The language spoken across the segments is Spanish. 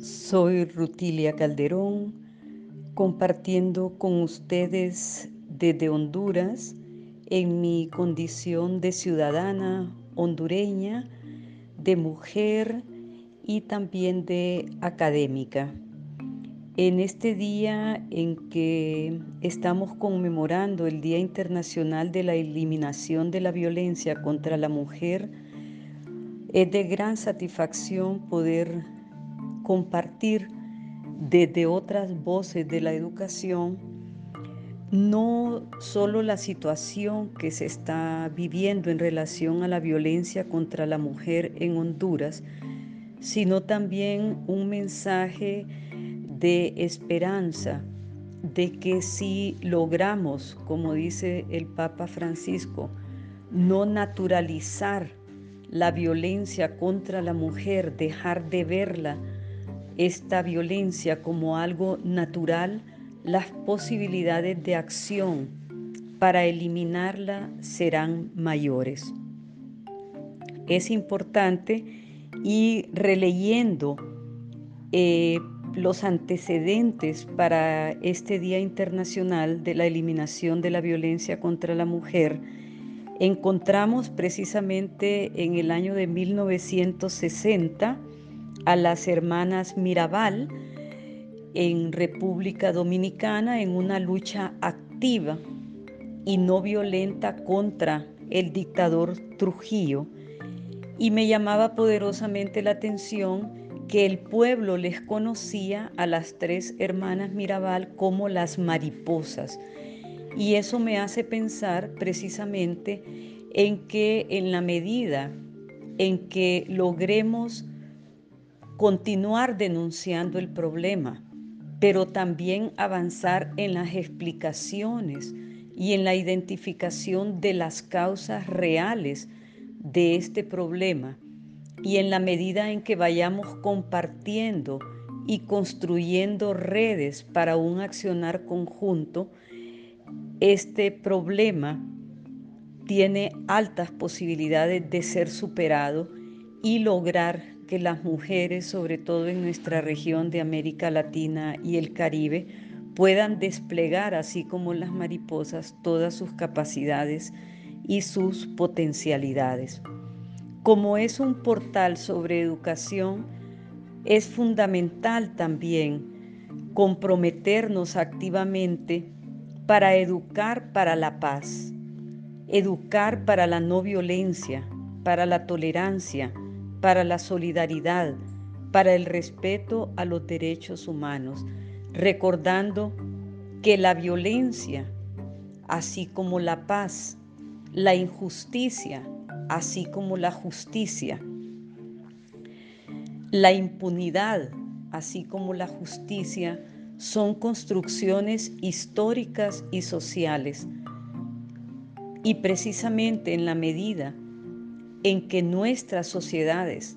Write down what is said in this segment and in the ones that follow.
Soy Rutilia Calderón, compartiendo con ustedes desde Honduras en mi condición de ciudadana hondureña, de mujer y también de académica. En este día en que estamos conmemorando el Día Internacional de la Eliminación de la Violencia contra la Mujer, es de gran satisfacción poder compartir desde otras voces de la educación no solo la situación que se está viviendo en relación a la violencia contra la mujer en Honduras, sino también un mensaje de esperanza, de que si logramos, como dice el Papa Francisco, no naturalizar la violencia contra la mujer, dejar de verla esta violencia como algo natural, las posibilidades de acción para eliminarla serán mayores. Es importante ir releyendo eh, los antecedentes para este Día Internacional de la Eliminación de la Violencia contra la Mujer, encontramos precisamente en el año de 1960 a las hermanas Mirabal en República Dominicana en una lucha activa y no violenta contra el dictador Trujillo. Y me llamaba poderosamente la atención que el pueblo les conocía a las tres hermanas Mirabal como las mariposas. Y eso me hace pensar precisamente en que en la medida en que logremos continuar denunciando el problema, pero también avanzar en las explicaciones y en la identificación de las causas reales de este problema. Y en la medida en que vayamos compartiendo y construyendo redes para un accionar conjunto, este problema tiene altas posibilidades de ser superado y lograr que las mujeres, sobre todo en nuestra región de América Latina y el Caribe, puedan desplegar, así como las mariposas, todas sus capacidades y sus potencialidades. Como es un portal sobre educación, es fundamental también comprometernos activamente para educar para la paz, educar para la no violencia, para la tolerancia, para la solidaridad, para el respeto a los derechos humanos, recordando que la violencia, así como la paz, la injusticia, así como la justicia, la impunidad, así como la justicia, son construcciones históricas y sociales. Y precisamente en la medida en que nuestras sociedades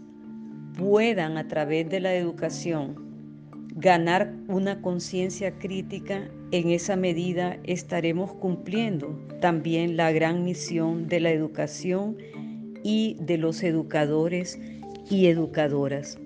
puedan a través de la educación ganar una conciencia crítica, en esa medida estaremos cumpliendo también la gran misión de la educación y de los educadores y educadoras.